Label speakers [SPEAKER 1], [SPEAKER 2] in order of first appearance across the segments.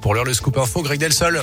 [SPEAKER 1] Pour l'heure, le scoop info, Greg Delsol.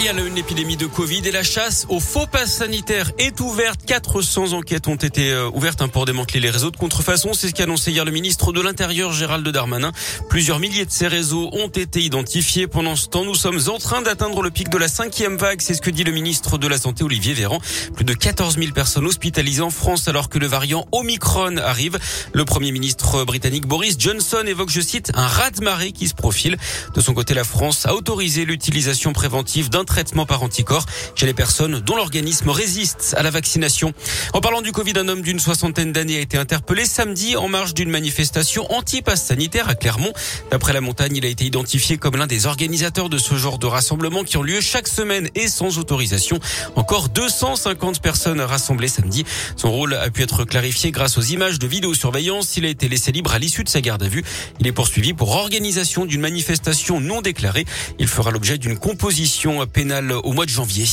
[SPEAKER 2] Il y a une épidémie de Covid et la chasse aux faux passes sanitaires est ouverte. 400 enquêtes ont été euh, ouvertes hein, pour démanteler les réseaux de contrefaçon. C'est ce qu'a annoncé hier le ministre de l'Intérieur, Gérald Darmanin. Plusieurs milliers de ces réseaux ont été identifiés. Pendant ce temps, nous sommes en train d'atteindre le pic de la cinquième vague. C'est ce que dit le ministre de la Santé, Olivier Véran. Plus de 14 000 personnes hospitalisées en France alors que le variant Omicron arrive. Le premier ministre britannique Boris Johnson évoque, je cite, un raz-de-marée qui se profile. De son côté, la France a autorisé l'utilisation préventive d'un traitement par anticorps chez les personnes dont l'organisme résiste à la vaccination. En parlant du Covid, un homme d'une soixantaine d'années a été interpellé samedi en marge d'une manifestation anti-pass sanitaire à Clermont. D'après la montagne, il a été identifié comme l'un des organisateurs de ce genre de rassemblement qui ont lieu chaque semaine et sans autorisation. Encore 250 personnes rassemblées samedi. Son rôle a pu être clarifié grâce aux images de vidéosurveillance. Il a été laissé libre à l'issue de sa garde à vue. Il est poursuivi pour organisation d'une manifestation non déclarée. Il fera l'objet d'une composition pénale au mois de janvier.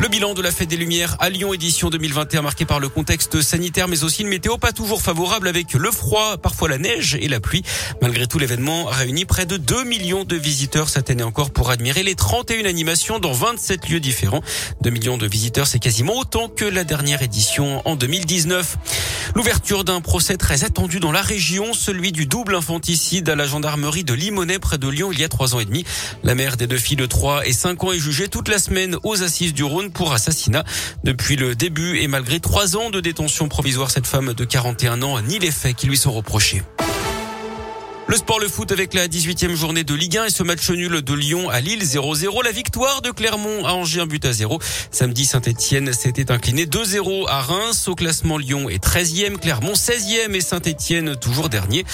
[SPEAKER 2] Le bilan de la fête des Lumières à Lyon édition 2021 marqué par le contexte sanitaire mais aussi une météo pas toujours favorable avec le froid, parfois la neige et la pluie. Malgré tout, l'événement réunit près de 2 millions de visiteurs cette année encore pour admirer les 31 animations dans 27 lieux différents. 2 millions de visiteurs, c'est quasiment autant que la dernière édition en 2019. L'ouverture d'un procès très attendu dans la région, celui du double infanticide à la gendarmerie de Limonest près de Lyon il y a trois ans et demi. La mère des deux filles de 3 et 5 ans est jugée toute la semaine aux assises du Rhône pour assassinat. Depuis le début et malgré trois ans de détention provisoire, cette femme de 41 ans ni les faits qui lui sont reprochés. Le sport, le foot avec la 18e journée de Ligue 1 et ce match nul de Lyon à Lille 0-0. La victoire de Clermont à Angers, un but à 0. Samedi, Saint-Etienne s'était incliné 2-0 à Reims. Au classement, Lyon est 13e, Clermont 16e et Saint-Etienne toujours dernier.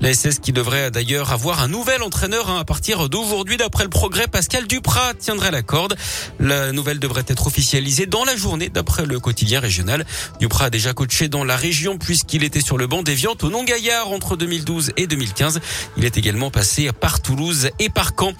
[SPEAKER 2] La SS qui devrait d'ailleurs avoir un nouvel entraîneur hein, à partir d'aujourd'hui. D'après le progrès, Pascal Duprat tiendrait la corde. La nouvelle devrait être officialisée dans la journée d'après le quotidien régional. Duprat a déjà coaché dans la région puisqu'il était sur le banc des Viantes au Non-Gaillard entre 2012 et 2015. Il est également passé par Toulouse et par Caen.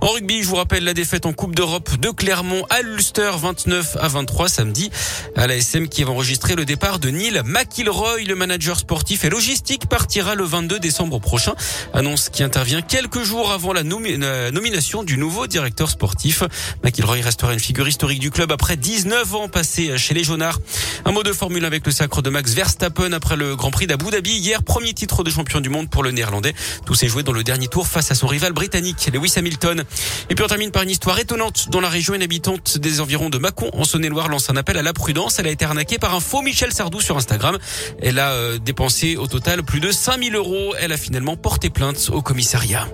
[SPEAKER 2] En rugby, je vous rappelle la défaite en Coupe d'Europe de Clermont à Ulster 29 à 23 samedi. À la SM qui va enregistré le départ de Neil McIlroy, le manager sportif et logistique, partira le 22 décembre prochain. Annonce qui intervient quelques jours avant la nomination du nouveau directeur sportif. McIlroy restera une figure historique du club après 19 ans passés chez les Jaunards. Un mot de formule avec le sacre de Max Verstappen après le Grand Prix d'Abu Dhabi. Hier, premier titre de champion du monde pour le néerlandais. Tout s'est joué dans le dernier tour face à son rival britannique, Lewis Hamilton. Et puis on termine par une histoire étonnante dans la région. Une habitante des environs de Mâcon, en Saône-et-Loire, lance un appel à la prudence. Elle a été arnaquée par un faux Michel Sardou sur Instagram. Elle a euh, dépensé au total plus de 5000 euros. Elle a finalement porté plainte au commissariat.